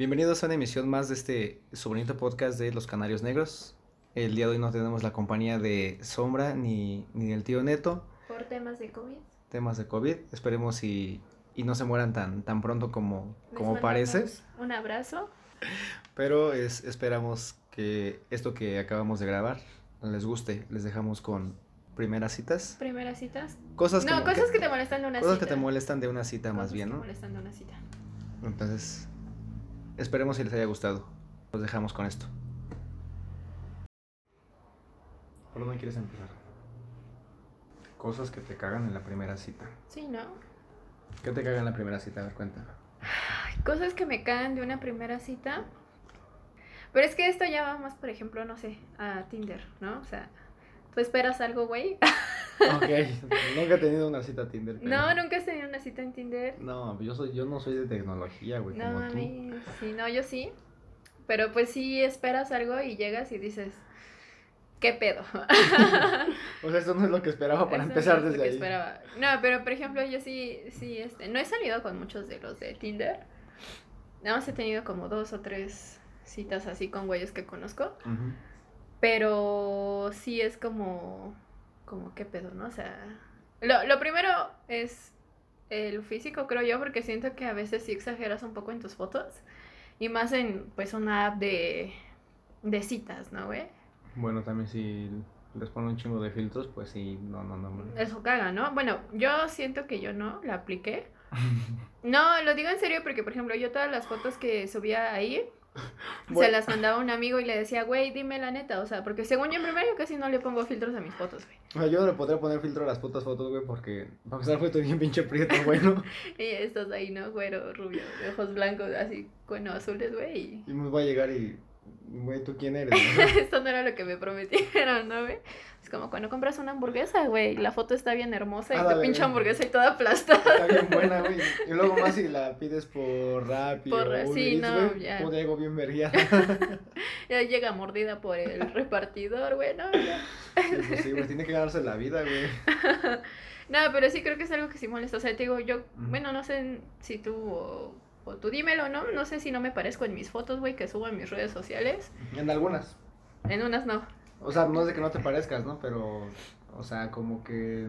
Bienvenidos a una emisión más de este su bonito podcast de Los Canarios Negros. El día de hoy no tenemos la compañía de Sombra ni, ni del tío Neto. Por temas de COVID. Temas de COVID. Esperemos y, y no se mueran tan, tan pronto como, Les como parece. Un abrazo. Pero es, esperamos que esto que acabamos de grabar les guste. Les dejamos con primeras citas. Primeras citas. Cosas, no, cosas que, te molestan de una cosas cita. que te molestan de una cita más Cosas bien, que ¿no? molestan de una cita. Entonces, esperemos si les haya gustado. Los dejamos con esto. ¿Por dónde quieres empezar? Cosas que te cagan en la primera cita. Sí, ¿no? ¿Qué te caga en la primera cita? A ver, cuenta. Cosas que me caen de una primera cita. Pero es que esto ya va más, por ejemplo, no sé, a Tinder, ¿no? O sea, tú esperas algo, güey. Ok, nunca he tenido una cita Tinder. pero- No, nunca has tenido una cita en Tinder. No, yo, soy, yo no soy de tecnología, güey, No, como tú. mami. Sí, no, yo sí. Pero pues sí esperas algo y llegas y dices, ¿qué pedo? O sea, eso no es lo que esperaba para Eso no empezar es desde ahí. esperaba. No, pero por ejemplo, yo sí, sí, este, no he salido con muchos de los de Tinder. Nada más he tenido como dos o tres citas así con güeyes que conozco. Pero sí es como, como qué pedo, ¿no? O sea, lo, lo primero es el físico, creo yo, porque siento que a veces sí exageras un poco en tus fotos. Y más en, pues, una app de, de citas, ¿no, güey? Bueno, también si les pone un chingo de filtros, pues sí, no, no, no. no. Eso caga, ¿no? Bueno, yo siento que yo no la apliqué. No, lo digo en serio porque, por ejemplo, yo todas las fotos que subía ahí se Bueno. las mandaba un amigo y le decía, güey, dime la neta. O sea, porque según yo en primero yo casi no le pongo filtros a mis fotos, güey. O sea, yo no le podría poner filtro a las putas fotos, güey, porque para empezar fue todo bien pinche prieto, güey, ¿no? Y estás ahí, ¿no? Güero, rubio, de ojos blancos, así, bueno, azules, güey. y- Y me va a llegar y, güey, ¿tú quién eres? no? Esto no era lo que me prometieron, ¿no, güey? Es como cuando compras una hamburguesa, güey. La foto está bien hermosa y Ándale, tu pinche hamburguesa y toda aplastada. Está bien buena, güey. Y luego más si la pides por Rappi Por o sí, no, güey, ya. llego bien vergueada. Ya llega mordida por el repartidor, güey, no, ya. Sí, pues sí, güey, tiene que ganarse la vida, güey. No, pero sí creo que es algo que sí molesta. O sea, te digo, yo, Ujú. bueno, no sé si tú o, tú dímelo, ¿no? No sé si no me parezco en mis fotos, güey, que subo en mis redes sociales. En algunas. En unas no. O sea, no es de que no te parezcas, ¿no? Pero, o sea, como que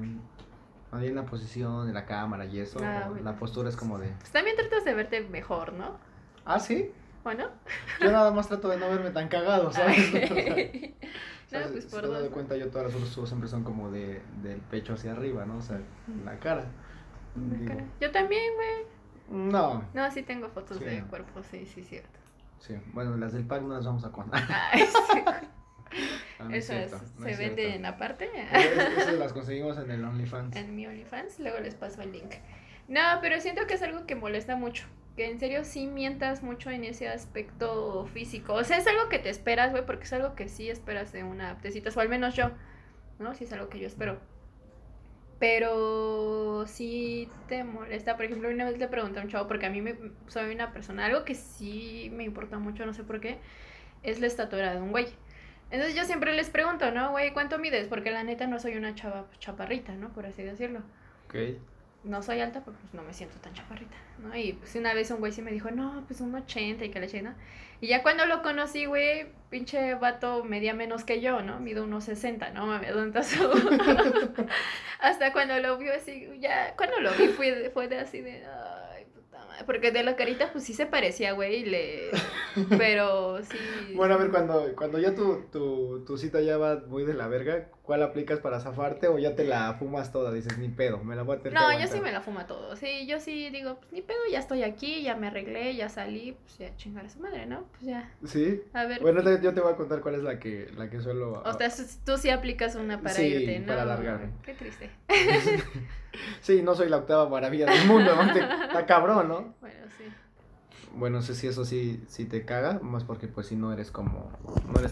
ahí en la posición de la cámara y eso, Ah, bueno. la postura es como de, Pues también tratas de verte mejor, ¿no? ah, sí, ¿O no? yo nada más trato de no verme tan cagado, ¿sabes? Ay. O sea, No, pues si por te dos. cuenta, yo todas las fotos subo siempre son como de, del pecho hacia arriba, ¿no? O sea, la cara. Yo también, güey. No, No, sí tengo fotos Sí. de cuerpo, sí, sí, cierto. sí, bueno, las del pack no las vamos a contar. Ay, sí. Ah, no es Esas cierto, no se es venden aparte. Esas- Esas las conseguimos en el OnlyFans. en mi OnlyFans, luego les paso el link. No, pero siento que es algo que molesta mucho. Que en serio sí mientas mucho en ese aspecto físico. O sea, es algo que te esperas, güey, porque es algo que sí esperas de una app de citas, o al menos yo, ¿no? Sí es algo que yo espero. Pero sí te molesta. Por ejemplo, una vez le pregunté a un chavo, porque a mí me, soy una persona, algo que sí me importa mucho, no sé por qué, es la estatura de un güey. Entonces yo siempre les pregunto, ¿no, güey, cuánto mides? Porque la neta no soy una chava chaparrita, ¿no? Por así decirlo. Ok. No soy alta, pero pues no me siento tan chaparrita, ¿no? Y pues una vez un güey sí me dijo, no, pues un 80 y que le eché, ¿no? Y ya cuando lo conocí, güey, pinche vato medía menos que yo, ¿no? Mido unos 60, ¿no? Mames, ¿dónde estás tú? Hasta cuando lo vio así, ya, cuando lo vi fue de, fue de así de, ay, puta madre. Porque de la carita, pues sí se parecía, güey, y le... Pero sí... Bueno, a ver, cuando, cuando ya tu, tu, tu cita ya va muy de la verga, ¿cuál aplicas para zafarte o ya te la fumas toda? Dices, ni pedo, me la voy a tener que No, yo aguantar"? sí me la fumo todo. Sí, yo sí digo, pues ni pedo, ya estoy aquí, ya me arreglé, ya salí, pues ya chingar a su madre, ¿no? Pues ya. ¿Sí? A ver. Bueno, te- yo te voy a contar cuál es la que, la que suelo... o sea, s- tú sí aplicas una para Sí, irte, ¿no? para alargarme. Qué triste. sí, no soy la octava maravilla del mundo, ¿no? Está cabrón, ¿no? Bueno, sí. Bueno, no sé si eso sí, sí te caga, más porque pues si no eres como... No eres...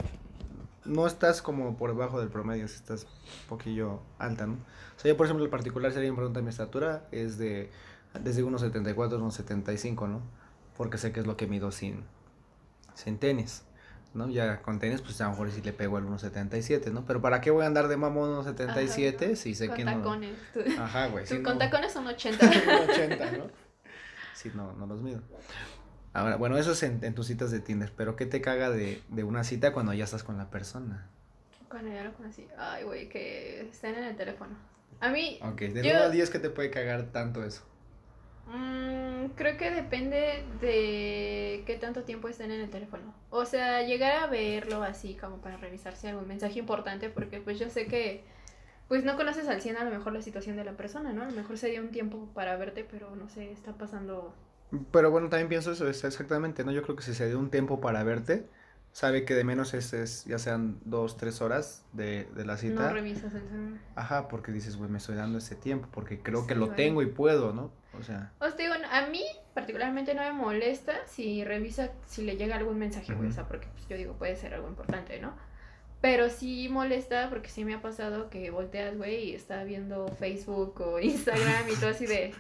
No estás como por debajo del promedio, si estás un poquillo alta, ¿no? O sea, yo por ejemplo en particular, si alguien pregunta mi estatura, es de desde unos 74 a unos 75, ¿no? Porque sé que es lo que mido sin, sin tenis, ¿no? Ya con tenis, pues a lo mejor sí le pego el 1.77, ¿no? Pero ¿para qué voy a andar de mamón 1.77 Ajá. si sé con que no... tacones. Tú, Ajá, güey. tú sí, con no- tacones son 80. 80, ¿no? Sí, no, no los mido. Ahora, bueno, eso es en, en tus citas de Tinder, pero ¿qué te caga de, de una cita cuando ya estás con la persona? Cuando ya lo conocí. Ay, güey, que estén en el teléfono. A mí, Ok, de Yo- 1 a 10, ¿qué te puede cagar tanto eso? mm, creo que depende de qué tanto tiempo estén en el teléfono. O sea, llegar a verlo así como para revisar si hay algún mensaje importante, porque pues yo sé que pues no conoces al 100 a lo mejor la situación de la persona, ¿no? A lo mejor se dio un tiempo para verte, pero no sé, está pasando... Pero bueno, también pienso eso, es exactamente, ¿no? Yo creo que si se dio un tiempo para verte, sabe que de menos es, es ya sean dos, tres horas de, de la No cita. revisas el celular. Ajá, porque dices, güey, me estoy dando ese tiempo, porque creo que Sí, lo vale. tengo y puedo, ¿no? O sea, Os digo, a mí particularmente no me molesta si revisa, si le llega algún mensaje, güey, Ujú. o sea, porque pues, yo digo, puede ser algo importante, ¿no? Pero sí molesta porque sí me ha pasado que volteas, güey, y está viendo Facebook o Instagram y todo así de...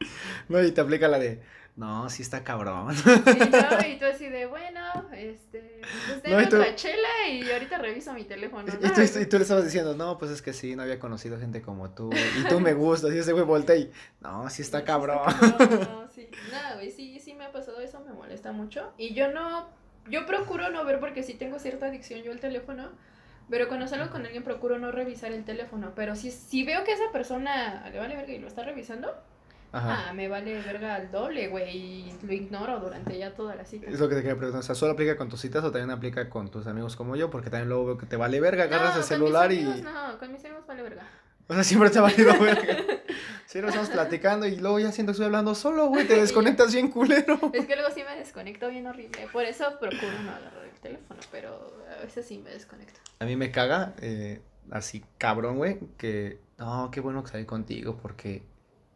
no, y te aplica la de, no, sí está cabrón. Y, yo, y tú así de, bueno, este, pues No, tengo y tú- otra chela y ahorita reviso mi teléfono. Y, ¿no? tú, y tú le estabas diciendo, no, pues es que sí, no había conocido gente como tú, y tú me gustas, y ese güey voltea y, no, sí está Sí, cabrón. cabrón, no, sí. Nada, güey, sí, sí me ha pasado eso, me molesta mucho. Y yo no, yo procuro no ver porque sí tengo cierta adicción yo al teléfono. Pero cuando salgo con alguien procuro no revisar el teléfono. Pero si, si veo que esa persona le vale verga y lo está revisando, Ajá. ah, me vale verga al doble, güey. Y lo ignoro durante ya toda la cita. Es lo que te quería preguntar, o sea, ¿solo aplica con tus citas o también aplica con tus amigos como yo? Porque también luego veo que te vale verga, agarras No, el celular con mis y... no, con mis amigos vale verga. O sea, siempre te ha valido verga. Siempre estamos platicando y luego ya siento que estoy hablando solo, güey, te desconectas bien culero. Es que luego sí me desconecto bien horrible. Por eso procuro no agarrar el teléfono. Pero a veces sí me desconecto. A mí me caga, eh, así cabrón, güey, que... No, qué bueno que salí contigo porque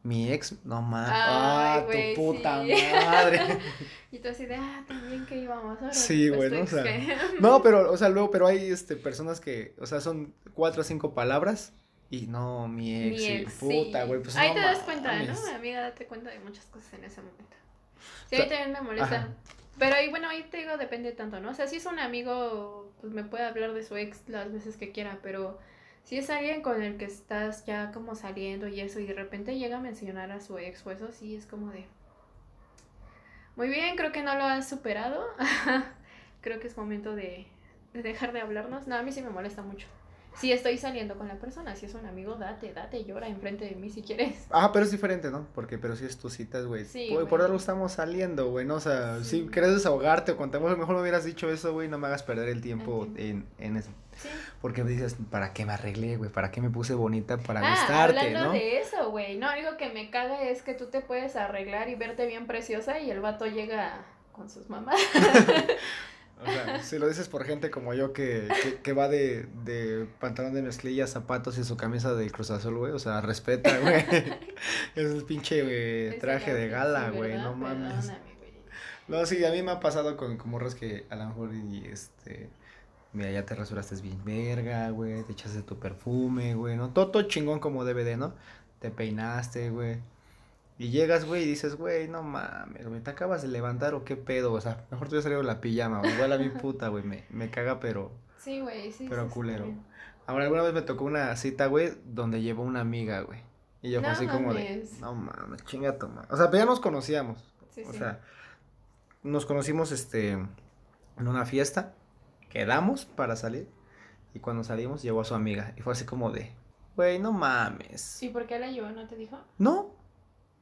mi ex, no mames. Ah, güey, tu puta sí. madre. Y tú así de, ah, también que íbamos ahora. Sí, pues, bueno, o sea, que- No, pero, o sea, luego, pero hay este, personas que, o sea, son cuatro o cinco palabras y no, mi ex, Mi y ex, puta, sí. güey, pues Ahí no te das cuenta, mames. ¿no? Amiga, date cuenta de muchas cosas en ese momento. O Sí, sea, ahí también me molesta. ajá. Pero ahí, bueno, ahí te digo, depende tanto, ¿no? O sea, si es un amigo, pues me puede hablar de su ex las veces que quiera, pero si es alguien con el que estás ya como saliendo y eso, y de repente llega a mencionar a su ex o eso, sí es como de... Muy bien, creo que no lo has superado. creo que es momento de, de dejar de hablarnos. No, a mí sí me molesta mucho. Si estoy saliendo con la persona, si es un amigo, date, date, llora enfrente de mí si quieres. Ajá, pero es diferente, ¿no? Porque, pero si es tus citas, güey. Sí, por, por algo estamos saliendo, güey, ¿no? O sea, Sí. si querés desahogarte o contamos, mejor me hubieras dicho eso, güey, no me hagas perder el tiempo en, en eso. Sí. Porque dices, ¿para qué me arreglé, güey? ¿Para qué me puse bonita para Ah, gustarte, hablando no? de eso, güey. No, algo que me caga es que tú te puedes arreglar y verte bien preciosa y el vato llega con sus mamás. O sea, si lo dices por gente como yo que, que, que va de, de pantalón de mezclilla, zapatos y su camisa del Cruz Azul, güey. O sea, respeta, güey. es el pinche traje de gala, güey. No mames. No, sí, a mí me ha pasado con, con morras que a lo mejor y este. Mira, ya te rasuraste bien verga, güey. Te echaste tu perfume, güey, ¿no? Todo, todo chingón como DVD, ¿no? Te peinaste, güey. Y llegas, güey, y dices, güey, no mames, güey, ¿te acabas de levantar o qué pedo? O sea, mejor te hubiera salido la pijama, güey. Igual a mi puta, güey, me, me caga, pero. Sí, güey, sí. Pero sí, culero. Ahora, alguna vez me tocó una cita, güey, donde llevó una amiga, güey. Y yo fue No así como de, no mames, chinga tu. O sea, pero ya nos conocíamos. Sí, O sea, nos conocimos este en una fiesta, quedamos para salir y cuando salimos llegó a su amiga y fue así como de, güey, no mames. ¿Y por qué la llevó? ¿No te dijo? No,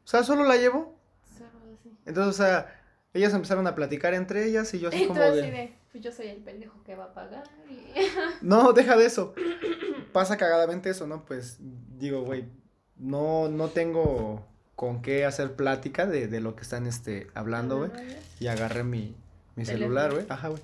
o sea, solo la llevó. Solo así. Entonces, o sea, ellas empezaron a platicar entre ellas y yo así como de, de, pues yo soy el pendejo que va a pagar y... no, deja de eso. Pasa cagadamente eso, ¿no? Pues digo, güey, no, no tengo con qué hacer plática de, de lo que están este, hablando, güey. Y agarré mi, mi celular, güey. Ajá, güey.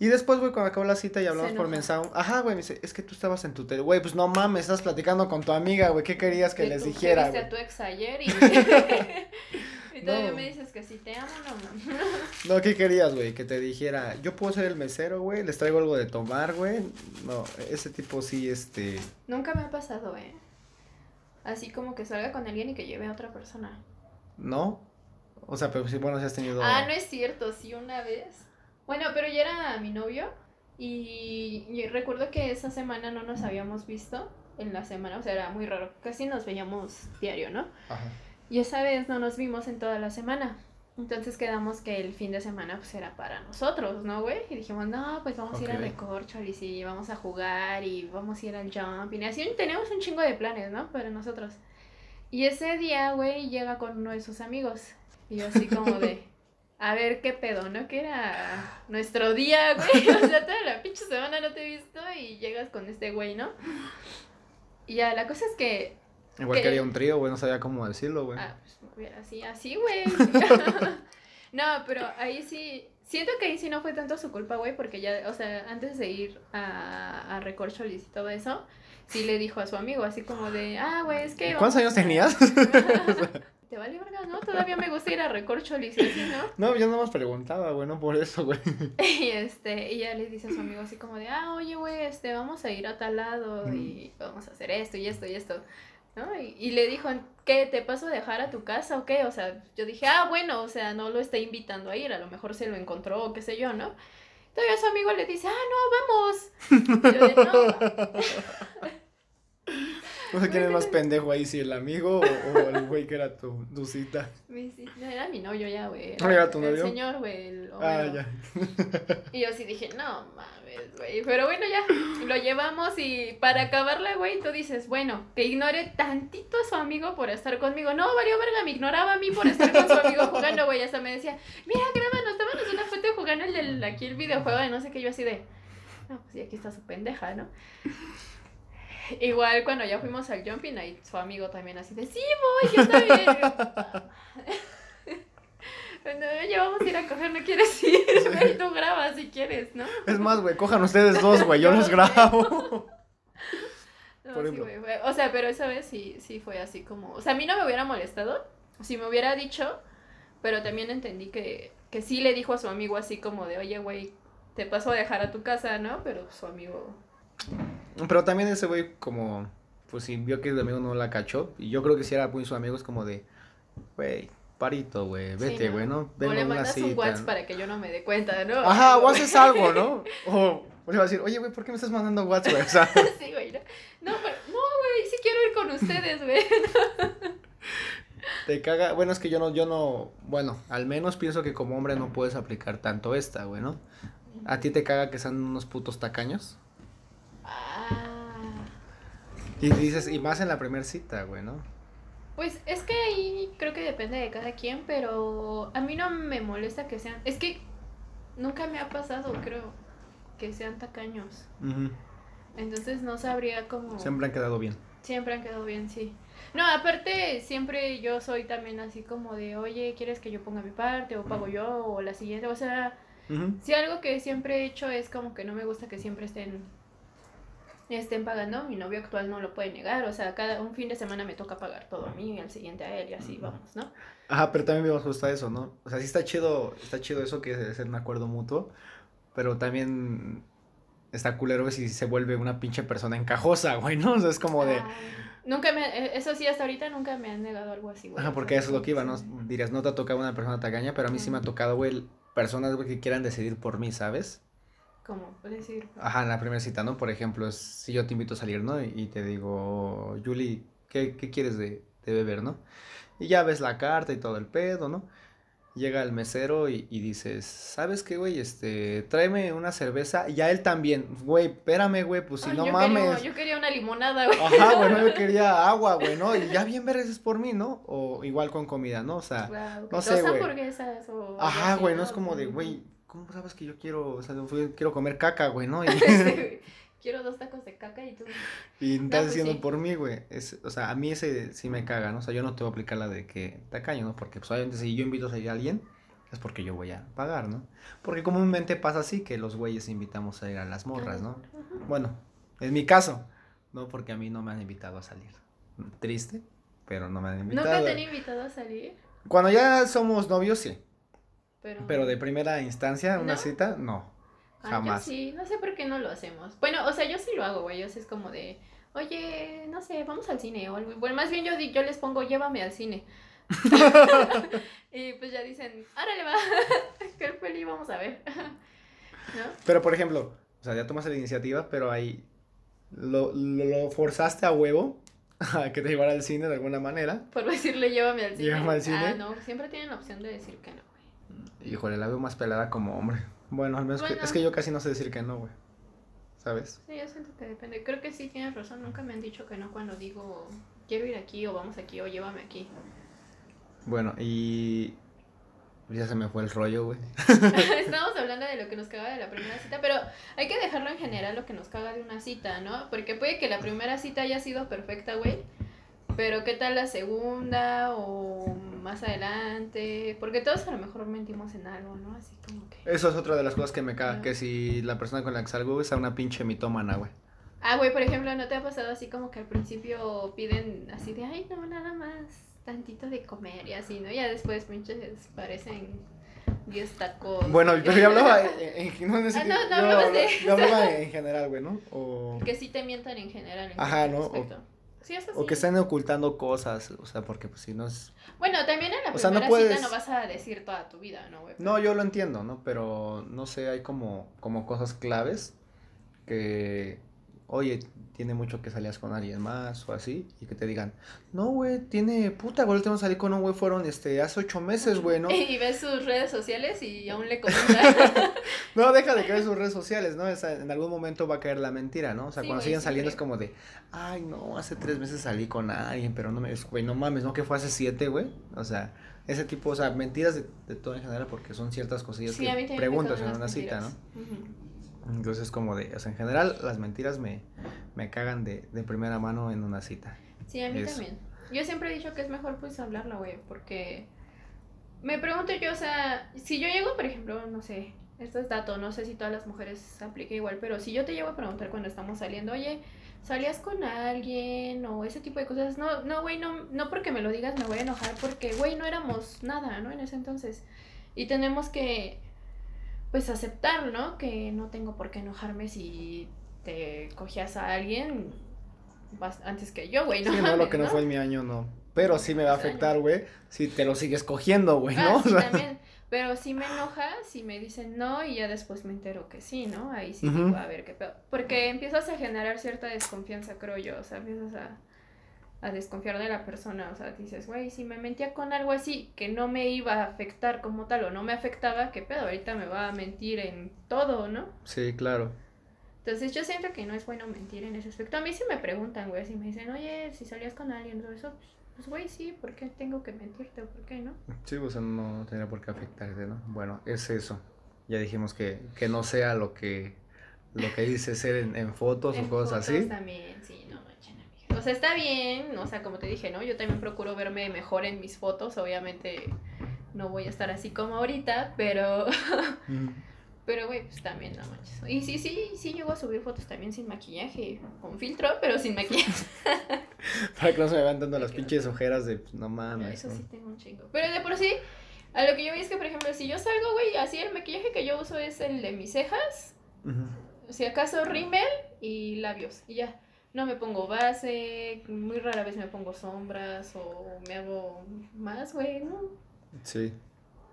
Y después, güey, cuando acabó la cita y hablamos por mensaje. Ajá, güey, me dice, es que tú estabas en tu teléfono. Güey, pues no mames, estás platicando con tu amiga, güey. ¿Qué querías que les tú dijera, güey? a tu ex ayer y... y todavía No. me dices que si te amo, no mames. No, ¿qué querías, güey? Que te dijera, yo puedo ser el mesero, güey, les traigo algo de tomar, güey. No, ese tipo sí, este. Nunca me ha pasado, ¿eh? Así como que salga con alguien y que lleve a otra persona. ¿No? O sea, pero sí, bueno, si has tenido. Ah, no es cierto, sí, una vez. Bueno, pero ya era mi novio y, y recuerdo que esa semana no nos habíamos visto en la semana, o sea, era muy raro, casi nos veíamos diario, ¿no? Ajá. Y esa vez no nos vimos en toda la semana. Entonces quedamos que el fin de semana pues era para nosotros, ¿no, güey? Y dijimos, no, pues vamos a ir a Ok. Recorcholis y vamos a jugar y vamos a ir al jumping. Y así tenemos un chingo de planes, ¿no? Para nosotros. Y ese día, güey, llega con uno de sus amigos. Y yo así como de, a ver qué pedo, ¿no? Que era nuestro día, güey. O sea, toda la pinche semana no te he visto y llegas con este güey, ¿no? Y ya, la cosa es que Igual ¿Qué? quería un trío, güey, no sabía cómo decirlo, güey. Ah, pues así, así, güey. no, pero ahí sí, siento que ahí sí no fue tanto su culpa, güey, porque ya, o sea, antes de ir a, a Recorcholis y todo eso, sí le dijo a su amigo, así como de, ah, güey, es que... ¿Cuántos años tenías? Te vale verga, ¿no? Todavía me gusta ir a Recorcholis y así, ¿no? no, yo nada más preguntaba, güey, no por eso, güey. Y este, y ya le dice a su amigo así como de, ah, oye, güey, este, vamos a ir a tal lado y vamos a hacer esto y esto y esto, ¿no? Y, y le dijo, ¿qué, te paso a dejar a tu casa o qué? O sea, yo dije, ah, bueno, o sea, no lo está invitando a ir, a lo mejor se lo encontró o qué sé yo, ¿no? Entonces su amigo le dice, ah, no, vamos. Y yo de, no, No sé quién es más pendejo ahí, si el amigo o, o el güey que era tu, tu cita. mi- sí, no, era mi novio ya, güey. Ah, ¿era tu El novio? señor, güey. el Ah, ya. Y yo sí dije, no mames, güey. Pero bueno, ya lo llevamos y para acabarla, güey, tú dices, bueno, que ignore tantito a su amigo por estar conmigo. No, valió verga, me ignoraba a mí por estar con su amigo jugando, güey. Hasta me decía, mira, grábanos, tómanos una foto jugando el del, aquí el videojuego de no sé qué. Yo así de, no, pues y aquí está su pendeja, ¿no? Igual cuando ya fuimos al jumping, ahí su amigo también así de, sí, voy, yo también. Bueno, ya vamos a ir a coger, ¿no quieres ir? Güey, tú grabas si quieres, ¿no? Es más, güey, cojan ustedes dos, güey, yo los grabo. No, Por sí, ejemplo. güey, fue- O sea, pero esa vez sí, sí fue así como... O sea, a mí no me hubiera molestado si me hubiera dicho, pero también entendí que, que sí le dijo a su amigo así como de, oye, güey, te paso a dejar a tu casa, ¿no? Pero su amigo... Pero también ese güey, como, pues si vio que el amigo no la cachó, y yo creo que si era muy su amigo, es como de, güey, parito, güey, vete, güey, ¿no? o Vengo le a una mandas un. WhatsApp para que yo no me dé cuenta, ¿no? Ajá, o haces algo, ¿no? O, o le va a decir, oye, güey, ¿por qué me estás mandando WhatsApp, güey? O sea, sí, güey. No, no, pero, no, güey, sí quiero ir con ustedes, güey. te caga, bueno, es que yo no, yo no, bueno, al menos pienso que como hombre no puedes aplicar tanto esta, güey, ¿no? ¿A ti te caga que sean unos putos tacaños? Ah... Y dices, y más en la primera cita, güey, ¿no? Pues es que ahí creo que depende de cada quien, pero a mí no me molesta que sean. Es que nunca me ha pasado, creo, que sean tacaños. Entonces no sabría cómo. Siempre han quedado bien. Siempre han quedado bien, sí. No, aparte, siempre yo soy también así como de, oye, ¿quieres que yo ponga mi parte? O pago yo, o la siguiente. O sea, si algo que siempre he hecho es como que no me gusta que siempre estén estén pagando, mi novio actual no lo puede negar, o sea, cada un fin de semana me toca pagar todo a mí y al siguiente a él y así vamos, ¿no? Ajá, pero también me gusta eso, ¿no? O sea, sí está chido, está chido eso que es un acuerdo mutuo, pero también está culero si se vuelve una pinche persona encajosa, güey, ¿no? O sea, es como de... Ay, nunca me, eh, eso sí, hasta ahorita nunca me han negado algo así, güey. Ajá, porque eso es lo que iba, ¿no? Dirías, no te ha tocado una persona tacaña, pero a mí sí me ha tocado, güey, personas, güey, que quieran decidir por mí, ¿sabes? ¿Cómo? Decir. Ajá, en la primera cita, ¿no? Por ejemplo, es si yo te invito a salir, ¿no? Y, te digo, Julie, ¿qué, qué quieres de, de beber, no? Y ya ves la carta y todo el pedo, ¿no? Llega el mesero y, y dices, ¿sabes qué, güey? Este, tráeme una cerveza. Y ya él también, güey, espérame, güey, pues si Ay, no yo mames. Quería, yo quería una limonada, güey. Ajá, güey, no, yo quería agua, güey, ¿no? Y ya bien vergas es por mí, ¿no? O igual con comida, ¿no? O sea, Wow, no sé, güey. hamburguesas o. ajá, güey, no es como de, güey, ¿cómo sabes que yo quiero, o sea, quiero comer caca, güey, ¿no? Y. Quiero dos tacos de caca y tú. y estás pues diciendo sí. por mí, güey. Es, o sea, a mí ese sí me caga, ¿no? O sea, yo no te voy a aplicar la de que tacaño, ¿no? Porque, pues, obviamente, si yo invito a salir a alguien, es porque yo voy a pagar, ¿no? Porque comúnmente pasa así, que los güeyes invitamos a ir a las morras, ¿no? Bueno, es mi caso, ¿no? Porque a mí no me han invitado a salir. Triste, pero no me han invitado. Nunca te han invitado a salir, Cuando ya somos novios, sí. Pero. Pero de primera instancia, una ¿No? cita, no. Ah, Jamás. Yo sí, no sé por qué no lo hacemos. Bueno, o sea, yo sí lo hago, güey. Yo sí es como de, oye, no sé, vamos al cine o algo. Bueno, más bien yo, yo les pongo, llévame al cine. y pues ya dicen, árale, va. ¿Qué peli vamos a ver? ¿No? Pero por ejemplo, o sea, ya tomaste la iniciativa, pero ahí lo, lo, lo forzaste a huevo a que te llevara al cine de alguna manera. Por decirle, llévame al cine. Llévame al cine. Ah, no, siempre tienen la opción de decir que no. Híjole, la veo más pelada como hombre. Bueno, al menos que- es que yo casi no sé decir que no, güey. ¿Sabes? Sí, yo siento que depende. Creo que sí tienes razón. Nunca me han dicho que no cuando digo quiero ir aquí o vamos aquí o llévame aquí. Bueno, y ya se me fue el rollo, güey. Estamos hablando de lo que nos caga de la primera cita, pero hay que dejarlo en general lo que nos caga de una cita, ¿no? Porque puede que la primera cita haya sido perfecta, güey. Pero ¿qué tal la segunda o más adelante? Porque todos a lo mejor mentimos en algo, ¿no? Así como que... Eso es otra de las cosas que me caga, que si la persona con la que salgo es una pinche mitómana, güey. Ah, güey, por ejemplo, ¿no te ha pasado así como que al principio piden así de, ay, no, nada más, tantito de comer y así, ¿no? Ya después pinches parecen 10 tacos. Bueno, pero yo hablaba en, no, Ah, no, no yo hablabas habla- de yo hablaba en general, güey, ¿no? O, Que sí te mientan en general. En Ajá, ¿no? O-. Sí, eso sí. o que estén ocultando cosas, o sea, porque pues si no es... Bueno, también en la O sea, no primera puedes- cita no vas a decir toda tu vida, ¿no, güey? No, yo lo entiendo, ¿no? Pero no sé, hay como, como cosas claves que, oye, tiene mucho que salías con alguien más o así, y que te digan, no, güey, tiene puta, güey, tengo que salir con un güey, fueron este, hace ocho meses, güey, ¿no? Y ves sus redes sociales y aún le comentan. No, deja de creer sus redes sociales, ¿no? Sea, en algún momento va a caer la mentira, ¿no? O sea, Sí, cuando güey, siguen saliendo es como de, ay, no, hace tres meses salí con alguien, pero no me, es- güey, no mames, ¿no? Que fue hace siete, güey. O sea, ese tipo, o sea, mentiras de, de todo en general, porque son ciertas cosillas Sí, que preguntas en una cita, ¿no? mentiras. Ujú. Entonces, como de, o sea, en general, las mentiras me, me cagan de, de primera mano en una cita. Sí, a mí Eso. también. Yo siempre he dicho que es mejor pues hablarlo, güey, porque me pregunto yo, o sea, si yo llego, por ejemplo, no sé, esto es dato, no sé si todas las mujeres aplica igual, pero si yo te llego a preguntar cuando estamos saliendo, oye, ¿salías con alguien o ese tipo de cosas? No, no, güey, no, no porque me lo digas me voy a enojar porque, güey, no éramos nada, ¿no? En ese entonces. Y tenemos que, pues, aceptar, ¿no? Que no tengo por qué enojarme si te cogías a alguien antes que yo, güey, no sí, no, lo que no, fue en mi año, no. Pero sí me va a afectar, güey, si te lo sigues cogiendo, güey, Ah, ¿no? sí, O sea, también. Pero sí me enoja si me dicen no y ya después me entero que sí, ¿no? Ahí sí digo, a ver qué pedo. Porque empiezas a generar cierta desconfianza, creo yo. O sea, empiezas a, a desconfiar de la persona. O sea, dices, güey, si me mentía con algo así que no me iba a afectar como tal o no me afectaba, ¿qué pedo? Ahorita me va a mentir en todo, ¿no? Sí, claro. Entonces yo siento que no es bueno mentir en ese aspecto. A mí sí me preguntan, güey, si me dicen, oye, si salías con alguien, todo eso, pues, pues, güey, sí, ¿por qué tengo que mentirte? ¿Por qué no? Sí, o sea, no tendría por qué afectarte, ¿no? Bueno, es eso. Ya dijimos que, que no sea lo que lo que dice ser en, en fotos En o cosas fotos así. también, sí. O sea, está bien, o sea, como te dije, ¿no? Yo también procuro verme mejor en mis fotos, obviamente no voy a estar así como ahorita, pero, Mm. pero güey, pues también, no manches. Y sí, sí, sí llego a subir fotos también sin maquillaje, con filtro, pero sin maquillaje. Para que no se me vean tanto las pinches ojeras de pues, no mames. Eso ¿no? sí tengo un chingo. Pero de por sí, a lo que yo vi es que, por ejemplo, si yo salgo, güey, así el maquillaje que yo uso es el de mis cejas, Ujú. si acaso rímel y labios y ya. No me pongo base, muy rara vez me pongo sombras o me hago más, güey, ¿no? Sí.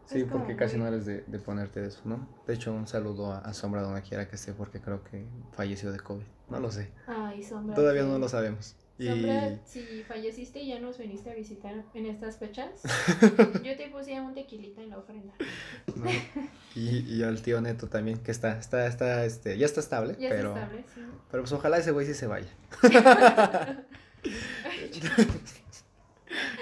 Sí, Es porque casi muy- no eres de, de ponerte eso, ¿no? De hecho, un saludo a, a Sombra donde quiera que esté, porque creo que falleció de COVID. No lo sé. Ay, sombra. Todavía no lo sabemos. Y Sombra, si falleciste y ya nos viniste a visitar en estas fechas, yo te puse un tequilita en la ofrenda. ¿no? y, y al tío Neto también, que está, está, está, este, ya está estable, Ya pero, se estable, sí. pero pues ojalá ese güey sí se vaya.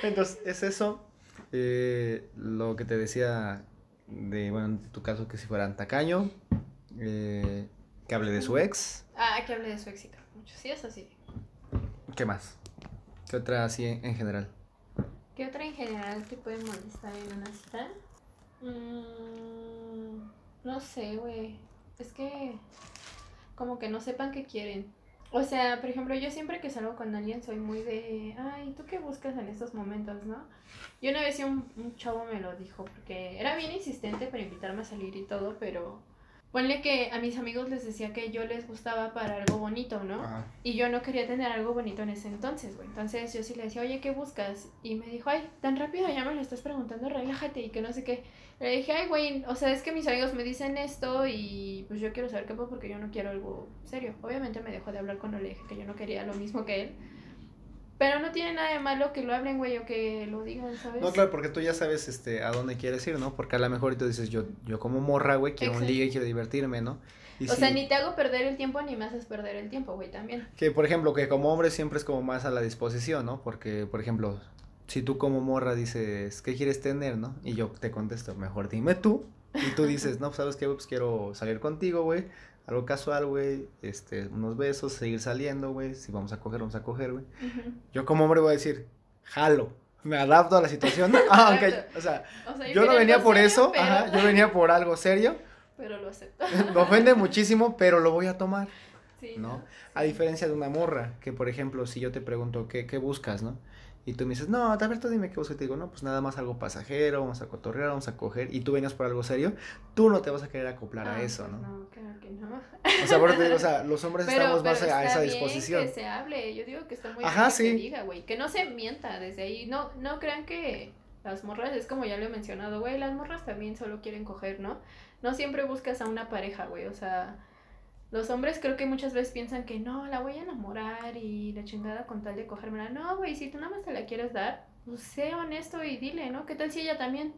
Entonces, es eso. eh, lo que te decía de, bueno, en tu caso, que si fueran tacaño, eh, que hable de su ex. Ah, que hable de su éxito. Mucho. Sí, eso sí. ¿Qué más? ¿Qué otra así en, en general? ¿Qué otra en general te puede molestar en una cita? Mm, no sé, güey. Es que como que no sepan qué quieren. O sea, por ejemplo, yo siempre que salgo con alguien soy muy de, ay, ¿tú qué buscas en estos momentos, no? Y una vez un, un chavo me lo dijo, porque era bien insistente para invitarme a salir y todo, pero ponle que a mis amigos les decía que yo les gustaba para algo bonito, ¿no? Ajá. Y yo no quería tener algo bonito en ese entonces, güey. Entonces yo sí le decía, oye, ¿qué buscas? Y me dijo, ay, tan rápido ya me lo estás preguntando, relájate y que no sé qué. Le dije, ay, güey, o sea, es que mis amigos me dicen esto y pues yo quiero saber qué puedo porque yo no quiero algo serio. Obviamente me dejó de hablar cuando le dije que yo no quería lo mismo que él. Pero no tiene nada de malo que lo hablen, güey, o que lo digan, ¿sabes? No, claro, porque tú ya sabes este, a dónde quieres ir, ¿no? Porque a lo mejor tú dices, yo, yo como morra, güey, quiero un Exacto. ligue, quiero divertirme, ¿no? Y o sea, ni te hago perder el tiempo ni me haces perder el tiempo, güey, también. Que, por ejemplo, que como hombre siempre es como más a la disposición, ¿no? Porque, por ejemplo, si tú como morra dices, ¿qué quieres tener, no? Y yo te contesto, mejor dime tú. Y tú dices, no, ¿sabes qué? Pues quiero salir contigo, güey. Algo casual, güey. Este, unos besos, seguir saliendo, güey. Si vamos a coger, vamos a coger, güey. Yo como hombre voy a decir, jalo. Me adapto a la situación. Ah, aunque, Exacto. o sea, O sea, yo no venía por serio, eso, pero- ajá, yo venía por algo serio. Pero lo acepto. Me ofende muchísimo, pero lo voy a tomar. Sí, ¿no? Sí. A diferencia de una morra, que por ejemplo, si yo te pregunto, ¿qué, qué buscas, no? Y tú me dices, no, a ver, tú dime qué buscas. Y te digo, no, pues nada más algo pasajero, vamos a cotorrear, vamos a coger. Y tú venías por algo serio, tú no te vas a querer acoplar Ah, a eso, pues ¿no? No, claro que no. O sea, por eso te digo, o sea, los hombres Pero, estamos pero más a esa bien disposición. que se hable. Yo digo que está muy Ajá, bien que se diga, güey. Que no se mienta desde ahí. No, no crean que las morras, es como ya lo he mencionado, güey, las morras también solo quieren coger, ¿no? No siempre buscas a una pareja, güey. O sea, los hombres creo que muchas veces piensan que no, la voy a enamorar y la chingada con tal de cogérmela. No, güey, si tú nada más te la quieres dar, pues sé honesto y dile, ¿no? ¿Qué tal si ella también?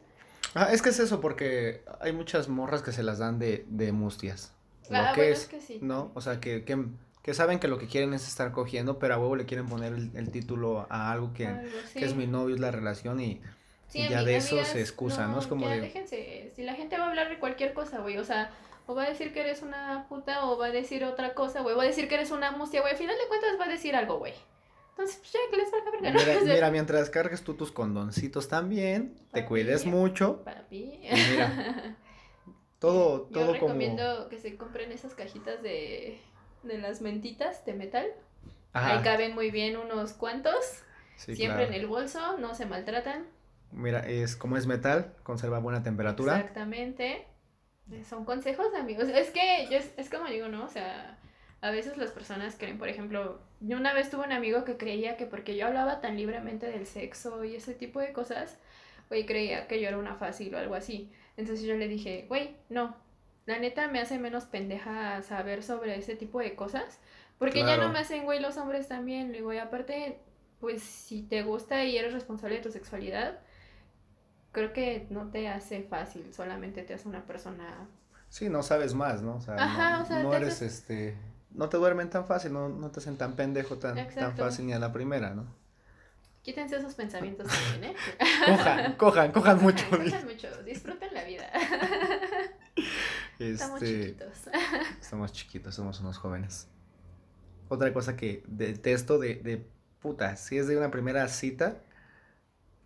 Ah, es que es eso, porque hay muchas morras que se las dan de, de mustias. Lo Ah, que bueno, es, es que sí. ¿no? O sea, que, que, que saben que lo que quieren es estar cogiendo, pero a huevo le quieren poner el, el título a algo que, Algo, sí. que es mi novio, es la relación y... Sí, y ya de eso amigas, se excusa, ¿no? Es como ya de- déjense, si la gente va a hablar de cualquier cosa, güey, o sea, o va a decir que eres una puta o va a decir otra cosa, güey, va a decir que eres una mustia, güey, al final de cuentas va a decir algo, güey. Entonces, pues ya, que les valga verga, ¿no? Mira, O sea, mira, mientras cargues tú tus condoncitos también, te cuides mucho, y mira, todo, Yo todo como... recomiendo que se compren esas cajitas de, de las mentitas de metal. Ajá, Ahí caben muy bien unos cuantos, sí, siempre claro. en el bolso, no se maltratan. Mira, es como es metal, conserva buena temperatura. Exactamente. Son consejos, amigos. Es que yo es, es como digo, ¿no? O sea, a veces las personas creen, por ejemplo, yo una vez tuve un amigo que creía que porque yo hablaba tan libremente del sexo y ese tipo de cosas, güey, creía que yo era una fácil o algo así. Entonces yo le dije, güey, no. La neta me hace menos pendeja saber sobre ese tipo de cosas. Porque ya no me hacen, güey, los hombres también. Le digo, y aparte, pues si te gusta y eres responsable de tu sexualidad, creo que no te hace fácil, solamente te hace una persona. Sí, no sabes más, ¿no? O sea, Ajá, no, o sea, no eres haces- este... No te duermen tan fácil, no, no te hacen tan pendejo tan, tan fácil ni a la primera, ¿no? Quítense esos pensamientos también, ¿eh? Cojan, cojan, cojan mucho. Cojan mucho, disfruten la vida. Estamos Este, chiquitos. Estamos chiquitos, somos unos jóvenes. Otra cosa que detesto de, de puta, si es de una primera cita,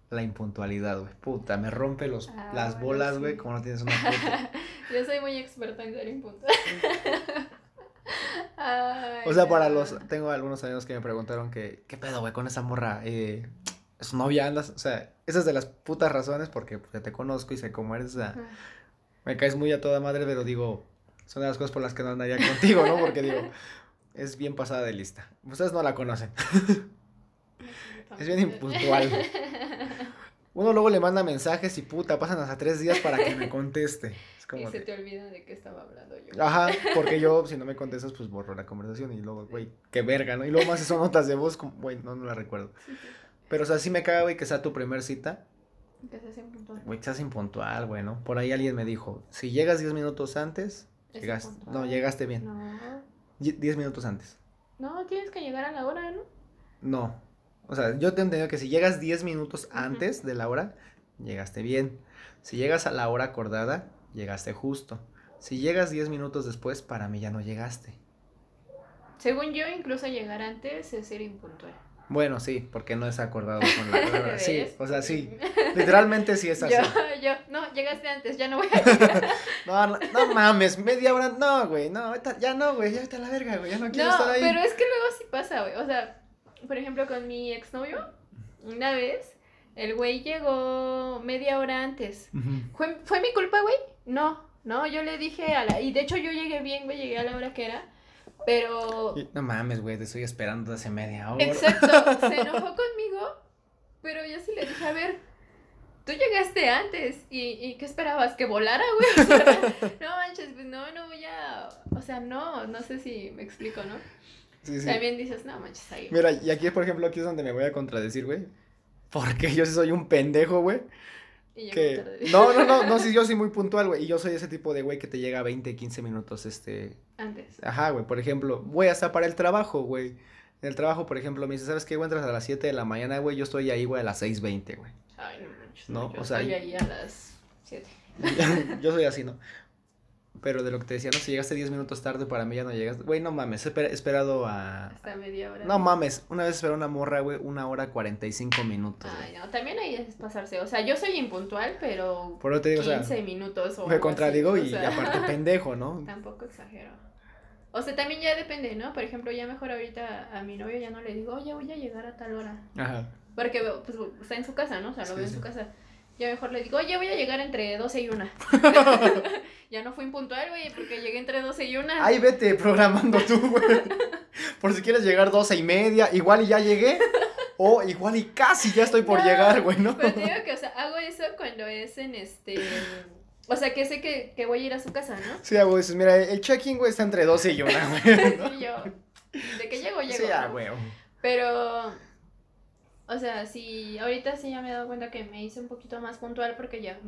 la impuntualidad, güey. Puta, me rompe los, Ah, las bueno, bolas, sí. güey, como no tienes una puta. Yo soy muy experta en ser impuntual. Ay, O sea, para los, tengo algunos amigos que me preguntaron que, ¿qué pedo, güey, con esa morra? Eh, ¿Es novia andas? O sea, esa es de las putas razones porque pues, te conozco y sé cómo eres, o sea, Ajá. me caes muy a toda madre, pero digo, son de las cosas por las que no andaría contigo, ¿no? Porque digo, es bien pasada de lista. Ustedes no la conocen. Es bien impuntual. Uno luego le manda mensajes y puta, pasan hasta tres días para que me conteste. Es Y se de, te olvida de qué estaba hablando yo. Ajá, porque yo, si no me contestas, pues borro la conversación y luego, güey, qué verga, ¿no? Y luego más son notas de voz, como, güey, no, no la recuerdo. Pero, o sea, sí me caga, güey, que sea tu primer cita, Que seas impuntual. güey, que seas impuntual, güey, ¿no? Por ahí alguien me dijo, si llegas 10 minutos antes, Es llegas, impuntual. no, llegaste bien. No, Ye- 10 minutos antes. no, tienes que llegar a la hora, ¿no? No. O sea, yo te he entendido que si llegas 10 minutos antes de la hora, llegaste bien. Si llegas a la hora acordada, llegaste justo. Si llegas 10 minutos después, para mí ya no llegaste. Según yo, incluso llegar antes es ser impuntual. Bueno, sí, porque no es acordado con la palabra. Sí, o sea, sí. Literalmente sí es así. Yo, yo, no, llegaste antes, ya no voy a llegar. No, no, no mames, media hora. No, güey, no, ya no, güey, ya a la verga, güey, ya no quiero No, estar ahí. pero es que luego sí pasa, güey. O sea, por ejemplo, con mi exnovio, una vez, el güey llegó media hora antes. ¿Fue, ¿Fue mi culpa, güey? No, no, yo le dije a la... Y de hecho yo llegué bien, güey, llegué a la hora que era. Pero... No mames, güey, te estoy esperando hace media hora. Exacto, se enojó conmigo, pero yo sí le dije, a ver, tú llegaste antes, ¿y, y qué esperabas? ¿Que volara, güey? O sea, no manches, pues no, no voy a... O sea, no, no sé si me explico, ¿no? Sí, sí. También dices, no manches ahí. Mira, y aquí, por ejemplo, aquí es donde me voy a contradecir, güey. Porque yo sí soy un pendejo, güey. Y Que... No, no, no, no, sí, yo soy muy puntual, güey. Y yo soy ese tipo de güey que te llega 20, 15 minutos, este... Antes. Ajá, güey, por ejemplo, voy hasta para el trabajo, güey. En el trabajo, por ejemplo, me dice, ¿sabes qué, güey? Entras a las 7 de la mañana, güey. Yo estoy ahí, güey, a las 6.20, güey. Ay, no manches. No, yo o sea, estoy ahí a las 7. yo soy así, ¿no? Pero de lo que te decía, no, si llegaste 10 minutos tarde, para mí ya no llegas. Güey, no mames, he esper- esperado a... Hasta media hora. No mames, una vez esperé a una morra, güey, una hora 45 minutos. Ay, no, también ahí es pasarse. O sea, yo soy impuntual, pero Por eso te digo, o 15 sea, minutos o me contradigo así, o y aparte pendejo, ¿no? Tampoco exagero. O sea, también ya depende, ¿no? Por ejemplo, ya mejor ahorita a mi novio ya no le digo, oye, voy a llegar a tal hora. Ajá. Porque pues, está en su casa, ¿no? O sea, lo Sí, veo en sí. su casa. Ya mejor le digo, oye, voy a llegar entre 12 y 1. ya no fui impuntual, güey, porque llegué entre 12 y 1. Ahí vete programando tú, güey. Por si quieres llegar 12 y media, igual y ya llegué. O igual y casi ya estoy por No, llegar, güey, ¿no? Pero te digo que, o sea, hago eso cuando es en este. O sea, que sé que, que voy a ir a su casa, ¿no? Sí, güey, dices, mira, el check-in, güey, está entre 12 y 1, güey. ¿no? Y yo, de que llego, llego. Sí, ah, güey. Pero, o sea, sí, ahorita sí ya me he dado cuenta que me hice un poquito más puntual porque ya,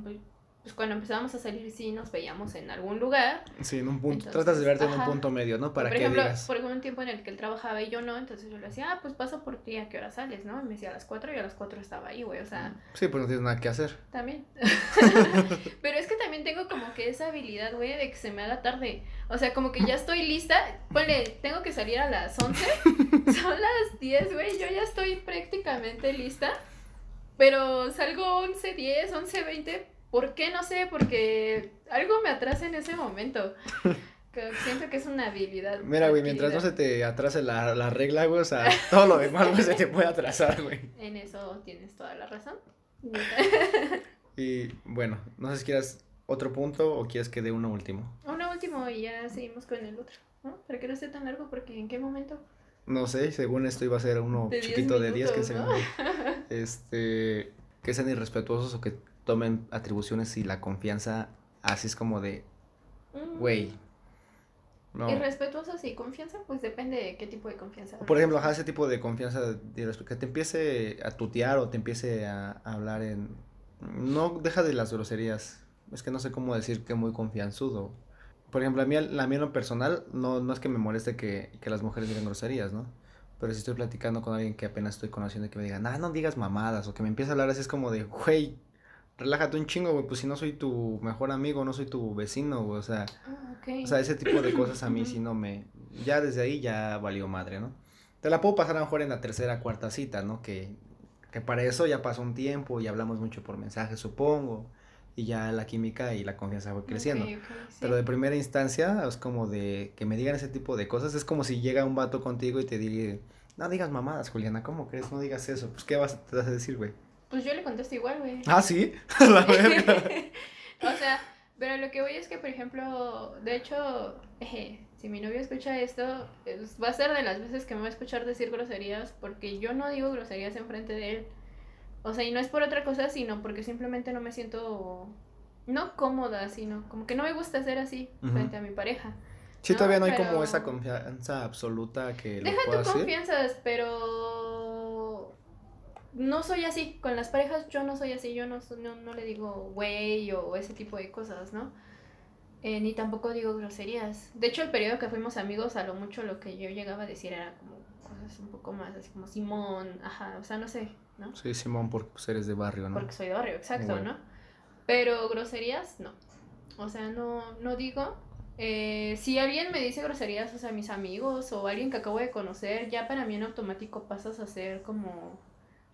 pues, cuando empezábamos a salir sí nos veíamos en algún lugar. Sí, en un punto, Entonces, tratas de verte en un punto medio, ¿no? Para por que ejemplo, digas. por un tiempo en el que él trabajaba y yo no, entonces yo le decía, ah, pues paso por ti, ¿a qué hora sales, no? Y me decía a las 4 y a las 4 estaba ahí, güey, o sea, Sí, pues no tienes nada que hacer. también. Pero es que también tengo como que esa habilidad, güey, de que se me haga tarde. O sea, como que ya estoy lista. Ponle, tengo que salir a las 11. Son las 10, güey. Yo ya estoy prácticamente lista. Pero salgo 11, 10, 11, 20. ¿Por qué? No sé, porque algo me atrasa en ese momento. Siento que es una habilidad. Mira, güey, mientras no se te atrase la, la regla, güey, o sea, todo lo demás, güey, se te puede atrasar, güey. En eso tienes toda la razón. Y bueno, no sé si quieras otro punto o quieres que dé uno último. Uno último y ya seguimos con el otro. ¿no? Para que no esté tan largo, porque ¿en qué momento? No sé, según esto iba a ser uno De 10 chiquito de 10 que minutos, se ¿no? Este, que sean irrespetuosos o que tomen atribuciones y la confianza así es como de, Mm. güey. No. Y confianza, pues depende de qué tipo de confianza. Por ejemplo, ajá, ese tipo de confianza, de que te empiece a tutear o te empiece a, a hablar en... No deja de las groserías, es que no sé cómo decir que muy confianzudo. Por ejemplo, a mí, a mí en lo personal, no, no es que me moleste que, que las mujeres digan groserías, ¿no? Pero si estoy platicando con alguien que apenas estoy conociendo y que me digan, ah, no digas mamadas, o que me empiece a hablar así, es como de, güey, relájate un chingo, güey, pues si no soy tu mejor amigo, no soy tu vecino, güey, o sea... Ah, ok. O sea, ese tipo de cosas a mí sí no me... Ya desde ahí ya valió madre, ¿no? Te la puedo pasar a lo mejor en la tercera, cuarta cita, ¿no? Que, que para eso ya pasó un tiempo y hablamos mucho por mensaje, supongo. Y ya la química y la confianza fue creciendo. Ok, ok, sí. Pero de primera instancia es como de que me digan ese tipo de cosas. Es como si llega un vato contigo y te diga, no digas mamadas, Juliana, ¿cómo crees? No digas eso. Pues, ¿qué vas, te vas a decir, güey? Pues yo le contesto igual, güey. Ah, sí, la verga. o sea, pero lo que voy es que, por ejemplo, de hecho, eje, si mi novio escucha esto, es- va a ser de las veces que me va a escuchar decir groserías, porque yo no digo groserías enfrente de él. O sea, y no es por otra cosa, sino porque simplemente no me siento, no cómoda, sino como que no me gusta ser así frente a mi pareja. Sí, No, todavía no hay pero- como esa confianza absoluta que lo Deja pueda tu decir. confianzas, pero no soy así. Con las parejas yo no soy así. Yo no, no, no le digo güey o ese tipo de cosas, ¿no? Eh, ni tampoco digo groserías. De hecho, el periodo que fuimos amigos, a lo mucho lo que yo llegaba a decir era como cosas un poco más así como Simón, ajá, o sea, no sé, ¿no? Sí, Simón, porque pues, eres de barrio, ¿no? Porque soy de barrio, exacto, Bueno. ¿no? Pero groserías, no. O sea, no, no digo. Eh, si alguien me dice groserías, o sea, mis amigos o alguien que acabo de conocer, ya para mí en automático pasas a ser como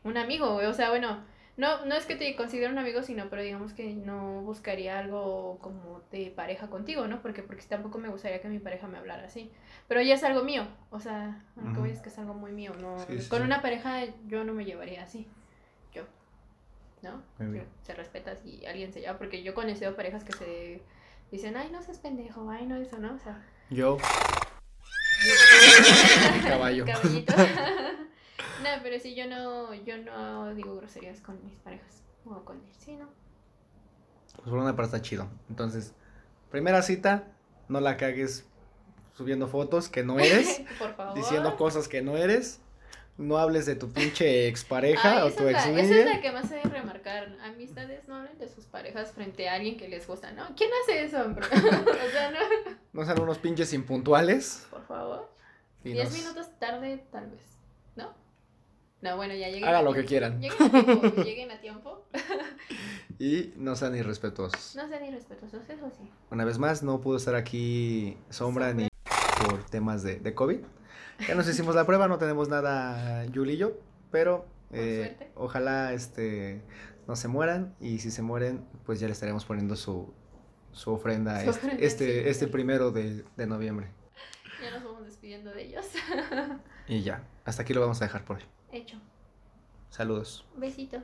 un amigo, güey. O sea, bueno, no, no es que te considere un amigo, sino, pero digamos que no buscaría algo como de pareja contigo, ¿no? Porque, porque tampoco me gustaría que mi pareja me hablara así. Pero ya es algo mío, o sea, lo que voy es que es algo muy mío, ¿no? Sí, sí, Con sí. una pareja yo no me llevaría así, yo, ¿no? Se respeta si alguien se lleva, porque yo he conocido parejas que se dicen, ay, no seas pendejo, ay, no eso, ¿no? O sea, Yo, caballo. caballito. no, pero sí, yo no, yo no digo groserías con mis parejas, o con él, sí, ¿no? Pues por una parte está chido. Entonces, primera cita, no la cagues subiendo fotos que no eres, Por favor. diciendo cosas que no eres. No hables de tu pinche expareja Ay, o tu ex esa es la que más he de remarcar. Amistades no hablen de sus parejas frente a alguien que les gusta, ¿no? ¿Quién hace eso, hombre? o sea, no. No sean unos pinches impuntuales. Por favor. Y Diez nos- minutos tarde, tal vez. ¿No? No, bueno, ya lleguen. Haga a lo que quieran. Lleguen a tiempo. lleguen a tiempo. Y no sean irrespetuosos. No sean irrespetuosos, eso sí. Una vez más, no pudo estar aquí Sombra ni por temas de, de COVID. Ya nos hicimos la prueba, no tenemos nada Yuli y yo, pero eh, ojalá este, no se mueran y si se mueren, pues ya le estaremos poniendo su, su ofrenda Su este, este, este primero de, de noviembre. Ya nos vamos despidiendo de ellos. Y ya, hasta aquí lo vamos a dejar por hoy. Hecho. Saludos. Besitos.